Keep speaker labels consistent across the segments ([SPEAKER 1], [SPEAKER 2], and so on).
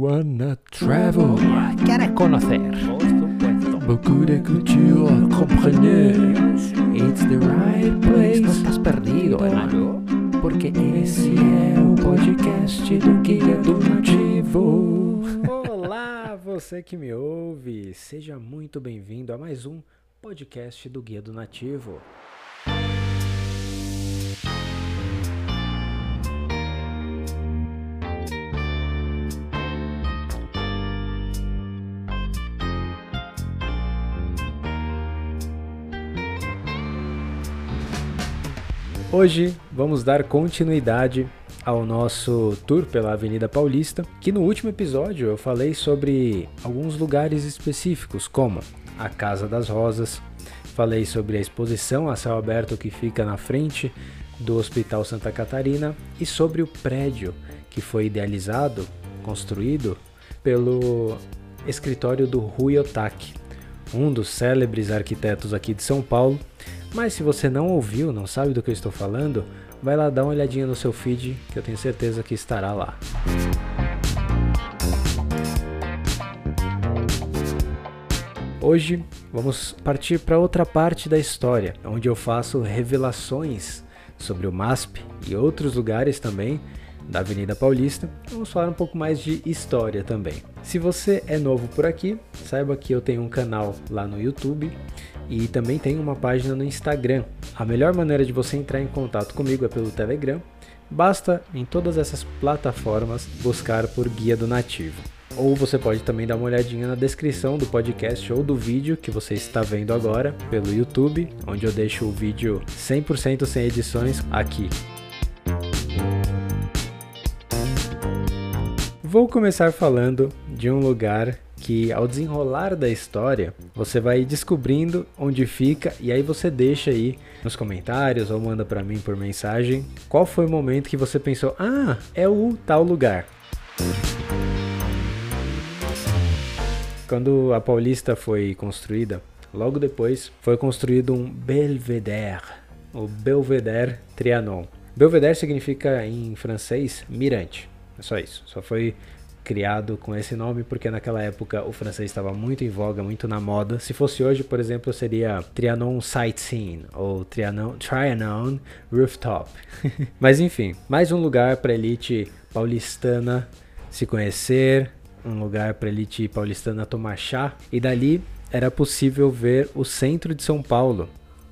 [SPEAKER 1] wanna travel.
[SPEAKER 2] ¿Quieres conocer?
[SPEAKER 1] Por supuesto. Beaucoup de culture, comprenez. It's the right place.
[SPEAKER 2] No estás perdido, hermano.
[SPEAKER 1] Porque esse é o podcast do Guia do Nativo.
[SPEAKER 2] Olá, você que me ouve. Seja muito bem-vindo a mais um podcast do Guia do Nativo. Hoje vamos dar continuidade ao nosso tour pela Avenida Paulista, que no último episódio eu falei sobre alguns lugares específicos, como a Casa das Rosas, falei sobre a exposição a céu aberto que fica na frente do Hospital Santa Catarina e sobre o prédio que foi idealizado, construído pelo escritório do Rui Otaki, um dos célebres arquitetos aqui de São Paulo. Mas se você não ouviu, não sabe do que eu estou falando, vai lá dar uma olhadinha no seu feed, que eu tenho certeza que estará lá. Hoje vamos partir para outra parte da história, onde eu faço revelações sobre o MASP e outros lugares também da Avenida Paulista. Vamos falar um pouco mais de história também. Se você é novo por aqui, saiba que eu tenho um canal lá no YouTube e também tenho uma página no Instagram. A melhor maneira de você entrar em contato comigo é pelo Telegram. Basta em todas essas plataformas buscar por Guia do Nativo. Ou você pode também dar uma olhadinha na descrição do podcast ou do vídeo que você está vendo agora pelo YouTube, onde eu deixo o vídeo 100% sem edições aqui. Vou começar falando de um lugar que, ao desenrolar da história, você vai descobrindo onde fica e aí você deixa aí nos comentários ou manda para mim por mensagem qual foi o momento que você pensou: ah, é o tal lugar. Quando a Paulista foi construída, logo depois foi construído um belvedere, o Belvedere Trianon. Belvedere significa em francês mirante. É só isso. Só foi criado com esse nome porque naquela época o francês estava muito em voga, muito na moda. Se fosse hoje, por exemplo, seria Trianon Sightseeing ou Trianon, Trianon Rooftop. Mas enfim, mais um lugar para elite paulistana se conhecer, um lugar para elite paulistana tomar chá e dali era possível ver o centro de São Paulo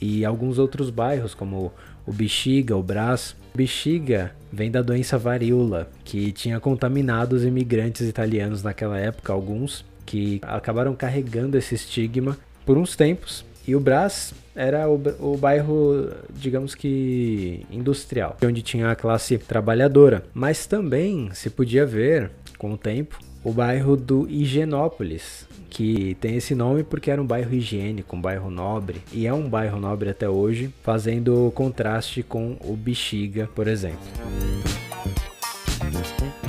[SPEAKER 2] e alguns outros bairros como o Bexiga, o Brás. Bexiga vem da doença varíola, que tinha contaminado os imigrantes italianos naquela época, alguns que acabaram carregando esse estigma por uns tempos. E o Brás era o, o bairro, digamos que industrial, onde tinha a classe trabalhadora. Mas também se podia ver, com o tempo, o bairro do Higienópolis, que tem esse nome porque era um bairro higiênico, um bairro nobre, e é um bairro nobre até hoje, fazendo contraste com o Bexiga, por exemplo.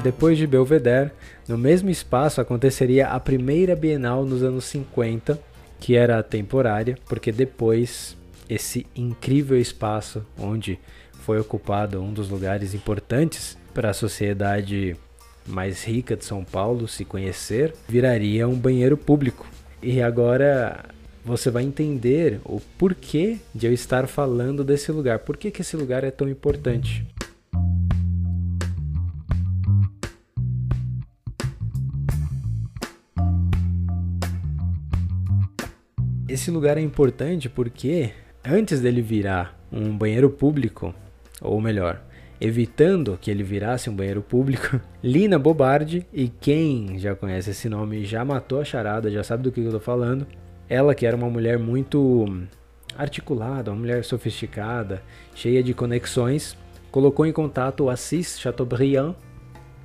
[SPEAKER 2] Depois de Belvedere, no mesmo espaço aconteceria a primeira Bienal nos anos 50, que era temporária, porque depois esse incrível espaço onde foi ocupado um dos lugares importantes para a sociedade mais rica de São Paulo se conhecer, viraria um banheiro público. E agora você vai entender o porquê de eu estar falando desse lugar. Por que, que esse lugar é tão importante? Esse lugar é importante porque antes dele virar um banheiro público, ou melhor, evitando que ele virasse um banheiro público, Lina Bobardi, e quem já conhece esse nome já matou a charada, já sabe do que eu tô falando. Ela que era uma mulher muito articulada, uma mulher sofisticada, cheia de conexões, colocou em contato o Assis Chateaubriand,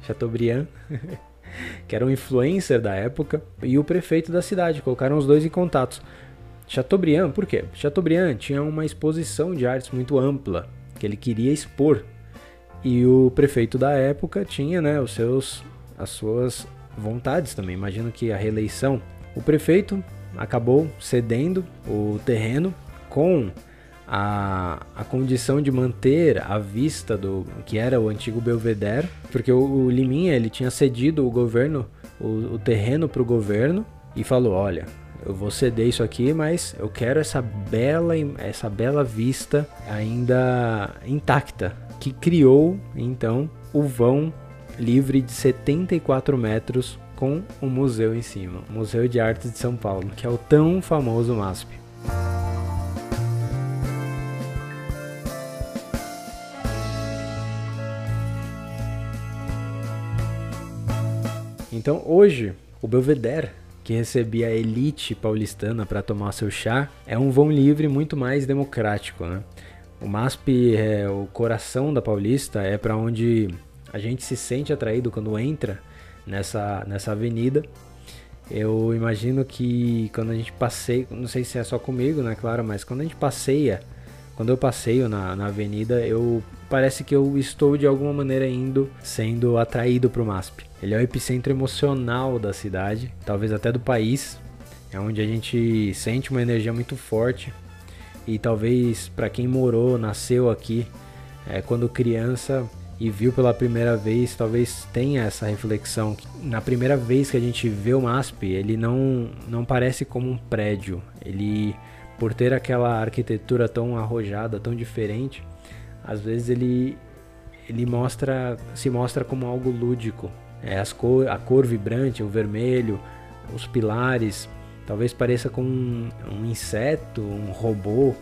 [SPEAKER 2] Chateaubriand que era um influencer da época, e o prefeito da cidade, colocaram os dois em contato. Chateaubriand, por quê? Chateaubriand tinha uma exposição de artes muito ampla que ele queria expor e o prefeito da época tinha, né, os seus as suas vontades também. Imagino que a reeleição, o prefeito acabou cedendo o terreno com a, a condição de manter a vista do que era o antigo Belvedere, porque o, o Liminha ele tinha cedido o governo o, o terreno para o governo e falou: olha, eu vou ceder isso aqui, mas eu quero essa bela, essa bela vista ainda intacta, que criou então o vão livre de 74 metros com o museu em cima, Museu de Artes de São Paulo, que é o tão famoso MASP. Então hoje o Belvedere que recebia a elite paulistana para tomar seu chá, é um vão livre muito mais democrático. Né? O MASP, é, o coração da Paulista, é para onde a gente se sente atraído quando entra nessa, nessa avenida. Eu imagino que quando a gente passeia, não sei se é só comigo, né, claro, mas quando a gente passeia, quando eu passeio na, na avenida, eu parece que eu estou de alguma maneira indo, sendo atraído para o MASP. Ele é o epicentro emocional da cidade, talvez até do país. É onde a gente sente uma energia muito forte. E talvez para quem morou, nasceu aqui, é, quando criança e viu pela primeira vez, talvez tenha essa reflexão. Na primeira vez que a gente vê o MASP, ele não, não parece como um prédio. Ele, por ter aquela arquitetura tão arrojada, tão diferente, às vezes ele, ele mostra, se mostra como algo lúdico, é, as cor, a cor vibrante, o vermelho, os pilares, talvez pareça com um, um inseto, um robô,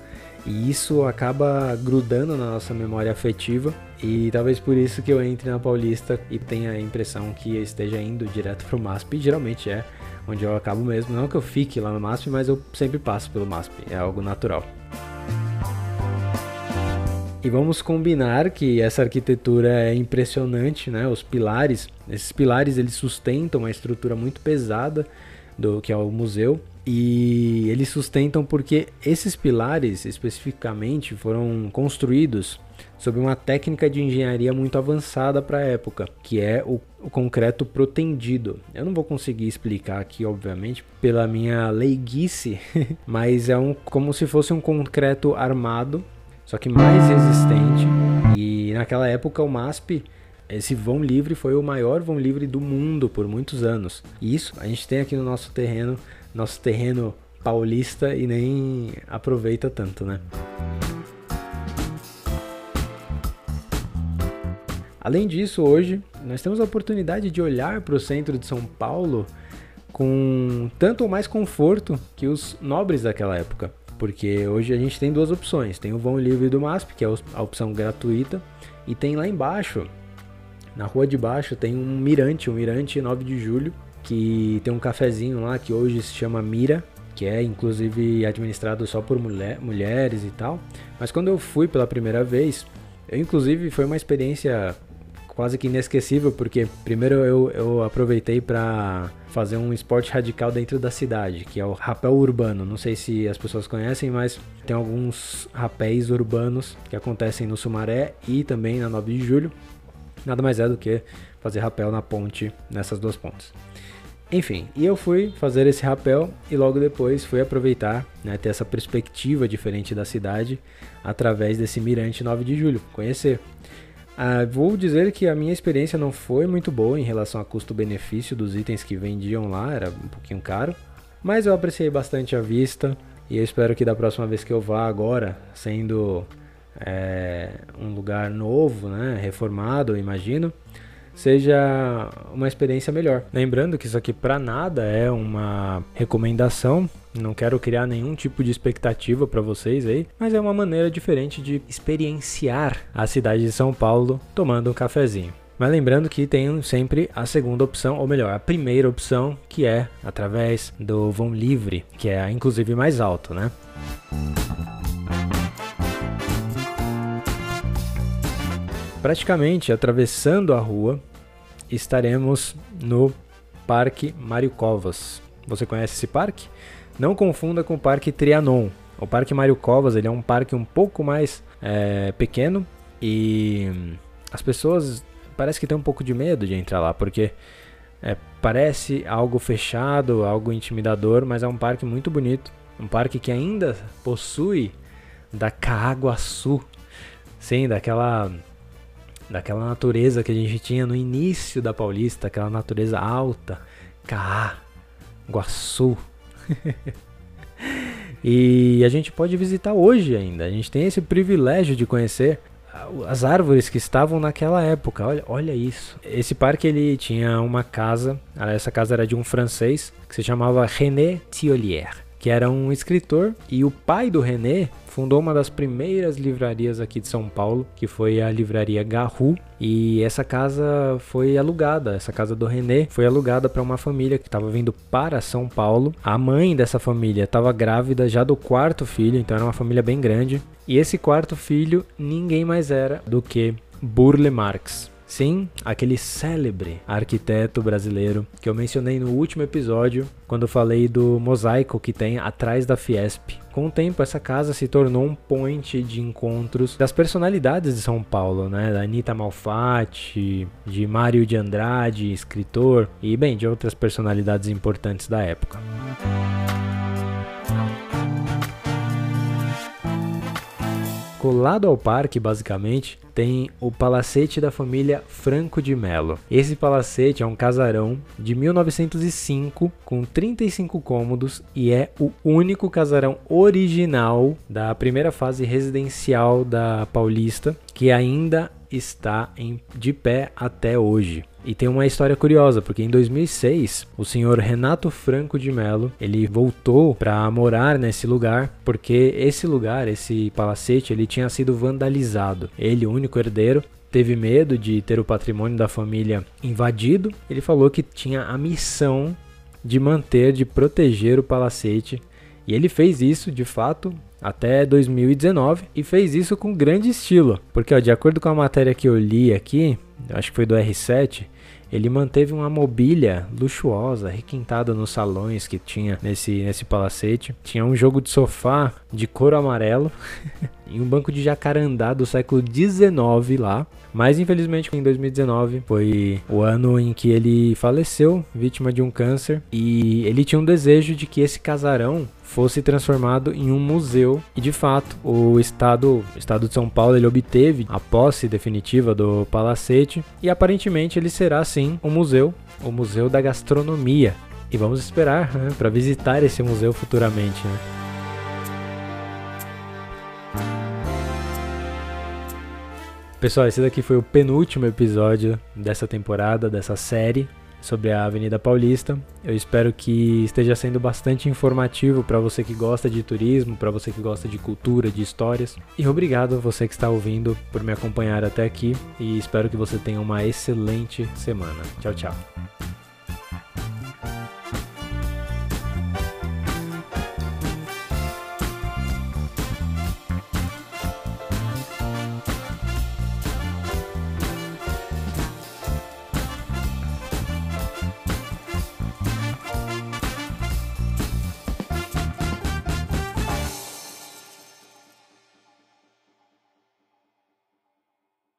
[SPEAKER 2] e isso acaba grudando na nossa memória afetiva. E talvez por isso que eu entre na Paulista e tenha a impressão que eu esteja indo direto pro MASP. E geralmente é onde eu acabo mesmo. Não que eu fique lá no MASP, mas eu sempre passo pelo MASP. É algo natural. E vamos combinar que essa arquitetura é impressionante, né? Os pilares, esses pilares eles sustentam uma estrutura muito pesada do que é o museu e eles sustentam porque esses pilares especificamente foram construídos sob uma técnica de engenharia muito avançada para a época, que é o, o, concreto protendido. Eu não vou conseguir explicar aqui, obviamente, pela minha leiguice, mas é um, como se fosse um concreto armado só que mais resistente. E naquela época o MASP, esse vão livre foi o maior vão livre do mundo por muitos anos. E isso a gente tem aqui no nosso terreno, nosso terreno paulista e nem aproveita tanto, né? Além disso, hoje nós temos a oportunidade de olhar para o centro de São Paulo com tanto ou mais conforto que os nobres daquela época. Porque hoje a gente tem duas opções. Tem o vão livre do MASP, que é a opção gratuita, e tem lá embaixo, na rua de baixo, tem um mirante, um mirante 9 de julho, que tem um cafezinho lá que hoje se chama Mira, que é inclusive administrado só por mulher, mulheres e tal. Mas quando eu fui pela primeira vez, eu inclusive foi uma experiência quase que inesquecível, porque primeiro eu, eu aproveitei para fazer um esporte radical dentro da cidade, que é o rapel urbano. Não sei se as pessoas conhecem, mas tem alguns rapéis urbanos que acontecem no Sumaré e também na 9 de julho. Nada mais é do que fazer rapel na ponte, nessas duas pontes. Enfim, e eu fui fazer esse rapel e logo depois fui aproveitar, né, ter essa perspectiva diferente da cidade através desse mirante 9 de julho, conhecer. Ah, vou dizer que a minha experiência não foi muito boa em relação a custo-benefício dos itens que vendiam lá, era um pouquinho caro, mas eu apreciei bastante a vista e eu espero que da próxima vez que eu vá agora, sendo é, um lugar novo, né, reformado, eu imagino, seja uma experiência melhor. Lembrando que isso aqui para nada é uma recomendação, não quero criar nenhum tipo de expectativa para vocês aí, mas é uma maneira diferente de experienciar a cidade de São Paulo tomando um cafezinho. Mas lembrando que tem sempre a segunda opção, ou melhor, a primeira opção, que é através do vão livre, que é inclusive mais alto, né? Praticamente atravessando a rua, estaremos no Parque Mário Covas. Você conhece esse parque? Não confunda com o Parque Trianon. O Parque Mário Covas ele é um parque um pouco mais é, pequeno e as pessoas parece que tem um pouco de medo de entrar lá porque é, parece algo fechado, algo intimidador, mas é um parque muito bonito, um parque que ainda possui da Caaguaçu, sim, daquela daquela natureza que a gente tinha no início da Paulista, aquela natureza alta, Cará, Guaçu. e a gente pode visitar hoje ainda. A gente tem esse privilégio de conhecer as árvores que estavam naquela época. Olha, olha isso. Esse parque ele tinha uma casa. Essa casa era de um francês que se chamava René Thiolier que era um escritor, e o pai do René fundou uma das primeiras livrarias aqui de São Paulo, que foi a livraria Garru, e essa casa foi alugada, essa casa do René foi alugada para uma família que estava vindo para São Paulo. A mãe dessa família estava grávida já do quarto filho, então era uma família bem grande. E esse quarto filho ninguém mais era do que Burle Marx. Sim, aquele célebre arquiteto brasileiro que eu mencionei no último episódio, quando falei do mosaico que tem atrás da Fiesp. Com o tempo, essa casa se tornou um point de encontros das personalidades de São Paulo, né? Da Anitta Malfatti, de Mário de Andrade, escritor, e bem, de outras personalidades importantes da época. Colado ao parque, basicamente, tem o palacete da família Franco de Melo. Esse palacete é um casarão de 1905 com 35 cômodos e é o único casarão original da primeira fase residencial da Paulista que ainda está em, de pé até hoje. E tem uma história curiosa, porque em 2006, o senhor Renato Franco de Melo, ele voltou para morar nesse lugar, porque esse lugar, esse palacete, ele tinha sido vandalizado. Ele, o único herdeiro, teve medo de ter o patrimônio da família invadido. Ele falou que tinha a missão de manter, de proteger o palacete. E ele fez isso, de fato, até 2019 e fez isso com grande estilo, porque ó, de acordo com a matéria que eu li aqui, acho que foi do R7, ele manteve uma mobília luxuosa, requintada nos salões que tinha nesse, nesse palacete. Tinha um jogo de sofá de couro amarelo e um banco de jacarandá do século XIX lá. Mas infelizmente em 2019 foi o ano em que ele faleceu, vítima de um câncer, e ele tinha um desejo de que esse casarão fosse transformado em um museu. E de fato, o estado, o estado de São Paulo, ele obteve a posse definitiva do palacete e aparentemente ele será sim um museu, o Museu da Gastronomia. E vamos esperar né, para visitar esse museu futuramente. Né? Pessoal, esse daqui foi o penúltimo episódio dessa temporada, dessa série sobre a Avenida Paulista. Eu espero que esteja sendo bastante informativo para você que gosta de turismo, para você que gosta de cultura, de histórias. E obrigado a você que está ouvindo por me acompanhar até aqui e espero que você tenha uma excelente semana. Tchau, tchau.